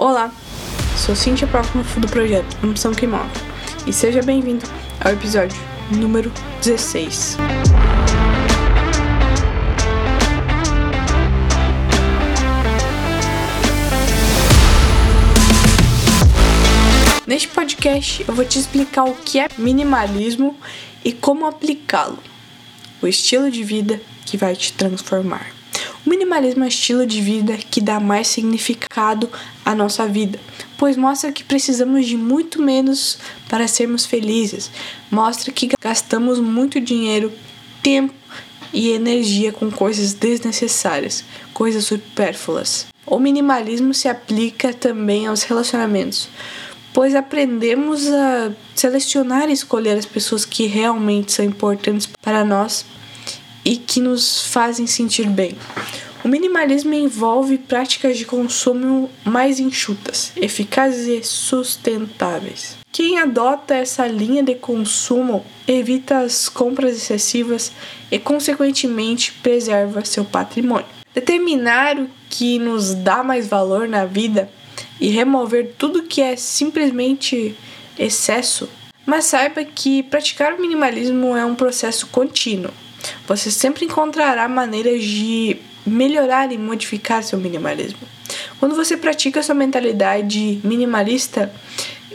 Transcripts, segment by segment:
Olá, sou Cintia Próximo do projeto Ambição que Move e seja bem-vindo ao episódio número 16. Neste podcast eu vou te explicar o que é minimalismo e como aplicá-lo, o estilo de vida que vai te transformar. O minimalismo é um estilo de vida que dá mais significado à nossa vida, pois mostra que precisamos de muito menos para sermos felizes. Mostra que gastamos muito dinheiro, tempo e energia com coisas desnecessárias, coisas supérfluas. O minimalismo se aplica também aos relacionamentos, pois aprendemos a selecionar e escolher as pessoas que realmente são importantes para nós e que nos fazem sentir bem. O minimalismo envolve práticas de consumo mais enxutas, eficazes e sustentáveis. Quem adota essa linha de consumo evita as compras excessivas e, consequentemente, preserva seu patrimônio. Determinar o que nos dá mais valor na vida e remover tudo que é simplesmente excesso. Mas saiba que praticar o minimalismo é um processo contínuo você sempre encontrará maneiras de melhorar e modificar seu minimalismo. Quando você pratica sua mentalidade minimalista,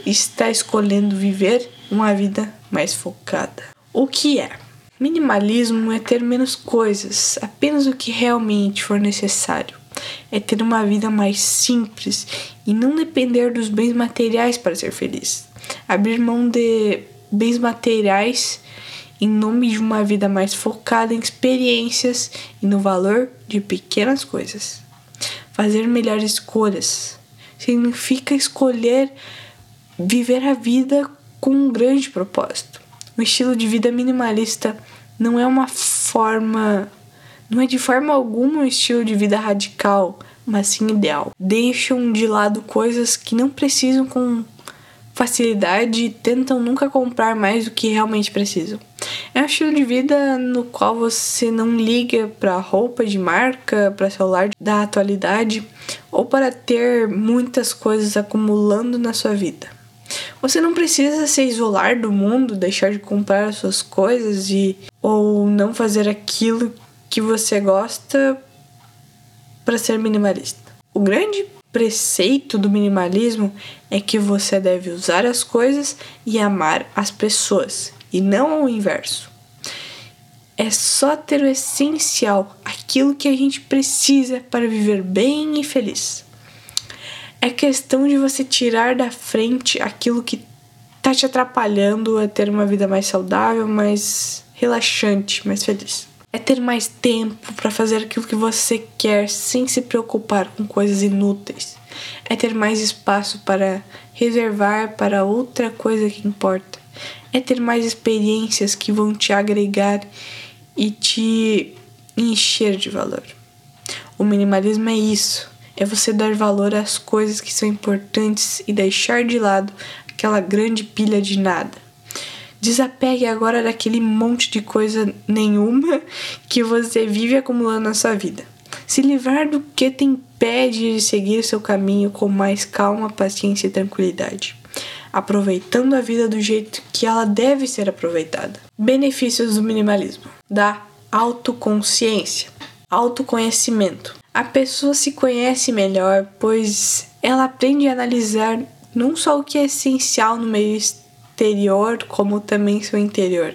está escolhendo viver uma vida mais focada. O que é? Minimalismo é ter menos coisas, apenas o que realmente for necessário. É ter uma vida mais simples e não depender dos bens materiais para ser feliz. Abrir mão de bens materiais em nome de uma vida mais focada em experiências e no valor de pequenas coisas. Fazer melhores escolhas significa escolher viver a vida com um grande propósito. O estilo de vida minimalista não é uma forma, não é de forma alguma um estilo de vida radical, mas sim ideal. Deixam de lado coisas que não precisam com facilidade e tentam nunca comprar mais do que realmente precisam. É um estilo de vida no qual você não liga para roupa de marca, para celular da atualidade ou para ter muitas coisas acumulando na sua vida. Você não precisa se isolar do mundo, deixar de comprar as suas coisas e ou não fazer aquilo que você gosta para ser minimalista. O grande preceito do minimalismo é que você deve usar as coisas e amar as pessoas, e não o inverso. É só ter o essencial, aquilo que a gente precisa para viver bem e feliz. É questão de você tirar da frente aquilo que tá te atrapalhando a ter uma vida mais saudável, mais relaxante, mais feliz é ter mais tempo para fazer aquilo que você quer sem se preocupar com coisas inúteis. É ter mais espaço para reservar para outra coisa que importa. É ter mais experiências que vão te agregar e te encher de valor. O minimalismo é isso. É você dar valor às coisas que são importantes e deixar de lado aquela grande pilha de nada. Desapegue agora daquele monte de coisa nenhuma que você vive acumulando na sua vida. Se livrar do que te impede de seguir seu caminho com mais calma, paciência e tranquilidade, aproveitando a vida do jeito que ela deve ser aproveitada. Benefícios do minimalismo: da autoconsciência, autoconhecimento. A pessoa se conhece melhor, pois ela aprende a analisar não só o que é essencial no meio exterior como também seu interior.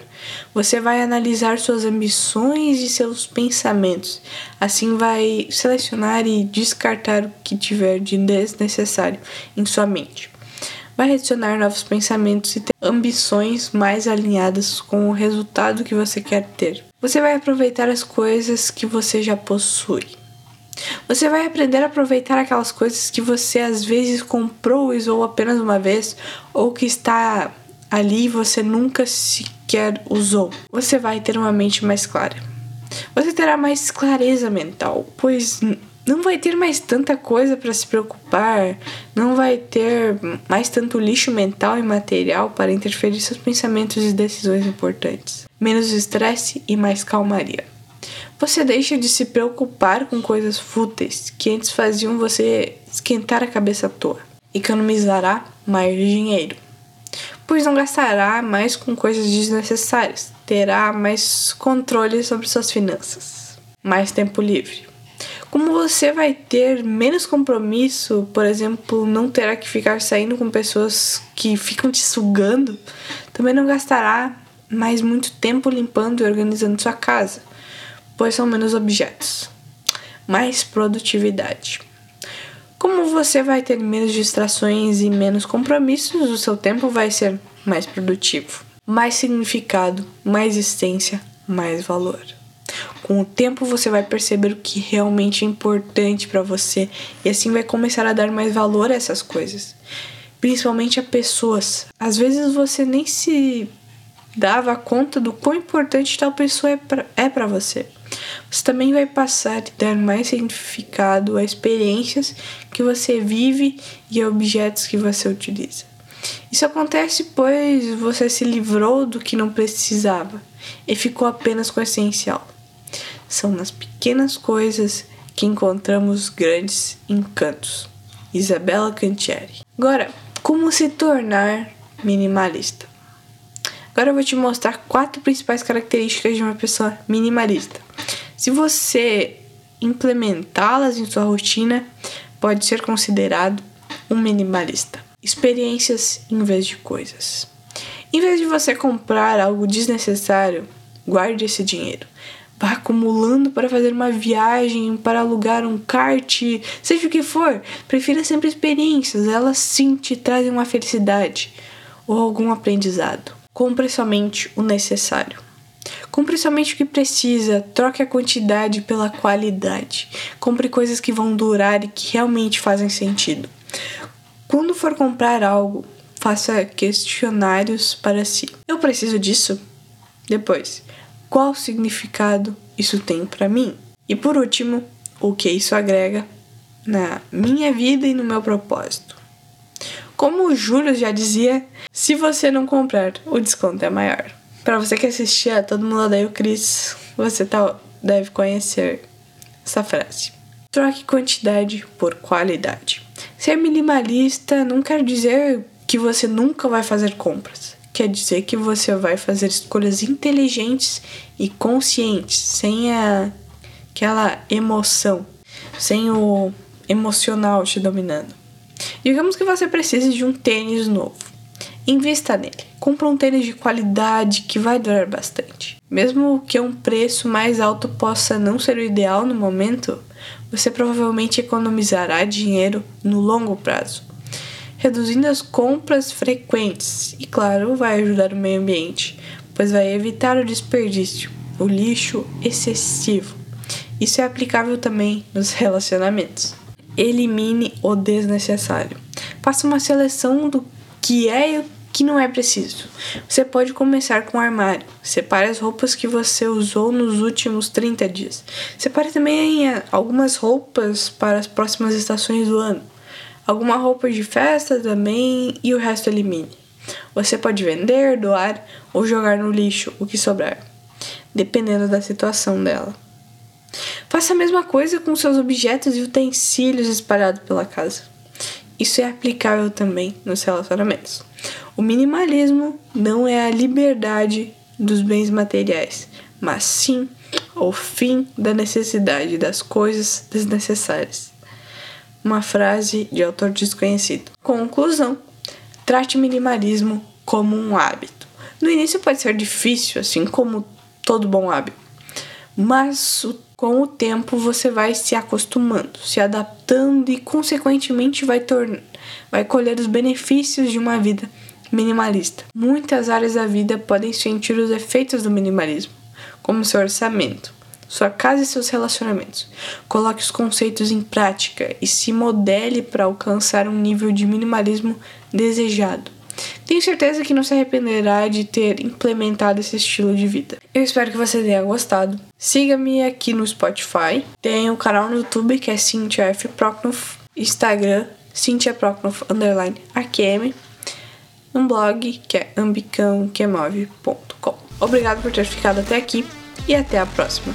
Você vai analisar suas ambições e seus pensamentos. Assim vai selecionar e descartar o que tiver de desnecessário em sua mente. Vai adicionar novos pensamentos e ter ambições mais alinhadas com o resultado que você quer ter. Você vai aproveitar as coisas que você já possui. Você vai aprender a aproveitar aquelas coisas que você às vezes comprou usou apenas uma vez ou que está ali você nunca sequer usou. Você vai ter uma mente mais clara. Você terá mais clareza mental, pois não vai ter mais tanta coisa para se preocupar, não vai ter mais tanto lixo mental e material para interferir seus pensamentos e decisões importantes. Menos estresse e mais calmaria. Você deixa de se preocupar com coisas fúteis que antes faziam você esquentar a cabeça à toa. Economizará mais dinheiro, pois não gastará mais com coisas desnecessárias, terá mais controle sobre suas finanças, mais tempo livre. Como você vai ter menos compromisso, por exemplo, não terá que ficar saindo com pessoas que ficam te sugando, também não gastará mais muito tempo limpando e organizando sua casa, pois são menos objetos. Mais produtividade. Como você vai ter menos distrações e menos compromissos, o seu tempo vai ser mais produtivo. Mais significado, mais essência, mais valor. Com o tempo você vai perceber o que realmente é importante para você e assim vai começar a dar mais valor a essas coisas, principalmente a pessoas. Às vezes você nem se dava conta do quão importante tal pessoa é para é você. Você também vai passar a dar mais significado a experiências que você vive e a objetos que você utiliza. Isso acontece pois você se livrou do que não precisava e ficou apenas com o essencial. São nas pequenas coisas que encontramos grandes encantos. Isabela Cantieri. Agora, como se tornar minimalista? Agora eu vou te mostrar quatro principais características de uma pessoa minimalista. Se você implementá-las em sua rotina, pode ser considerado um minimalista. Experiências em vez de coisas. Em vez de você comprar algo desnecessário, guarde esse dinheiro vá acumulando para fazer uma viagem, para alugar um kart, seja o que for. Prefira sempre experiências, elas sim te trazem uma felicidade ou algum aprendizado. Compre somente o necessário. Compre somente o que precisa, troque a quantidade pela qualidade. Compre coisas que vão durar e que realmente fazem sentido. Quando for comprar algo, faça questionários para si. Eu preciso disso? Depois, qual significado isso tem para mim? E por último, o que isso agrega na minha vida e no meu propósito. Como o Júlio já dizia, se você não comprar, o desconto é maior. Para você que assistia Todo Mundo Odeia o Chris, você tá, deve conhecer essa frase. Troque quantidade por qualidade. Ser minimalista não quer dizer que você nunca vai fazer compras quer dizer que você vai fazer escolhas inteligentes e conscientes, sem a, aquela emoção, sem o emocional te dominando. Digamos que você precise de um tênis novo. Invista nele. Compre um tênis de qualidade que vai durar bastante. Mesmo que um preço mais alto possa não ser o ideal no momento, você provavelmente economizará dinheiro no longo prazo reduzindo as compras frequentes e, claro, vai ajudar o meio ambiente, pois vai evitar o desperdício, o lixo excessivo. Isso é aplicável também nos relacionamentos. Elimine o desnecessário. Faça uma seleção do que é que não é preciso. Você pode começar com o armário. Separe as roupas que você usou nos últimos 30 dias. Separe também eh, algumas roupas para as próximas estações do ano alguma roupa de festa também e o resto elimine. Você pode vender, doar ou jogar no lixo o que sobrar, dependendo da situação dela. Faça a mesma coisa com seus objetos e utensílios espalhados pela casa. Isso é aplicável também nos relacionamentos. O minimalismo não é a liberdade dos bens materiais, mas sim o fim da necessidade das coisas desnecessárias uma frase de autor desconhecido. Conclusão: trate minimalismo como um hábito. No início pode ser difícil, assim como todo bom hábito, mas com o tempo você vai se acostumando, se adaptando e, consequentemente, vai, vai colher os benefícios de uma vida minimalista. Muitas áreas da vida podem sentir os efeitos do minimalismo, como seu orçamento, sua casa e seus relacionamentos. Coloque os conceitos em prática e se modele para alcançar um nível de minimalismo desejado. Tenho certeza que não se arrependerá de ter implementado esse estilo de vida. Eu espero que você tenha gostado. Siga-me aqui no Spotify. Tem o canal no YouTube que é Cynthia F. Proknoff. Instagram, Cynthia Proknoff, underline AQM. Um blog que é ambicãoquemove.com. Obrigado por ter ficado até aqui e até a próxima.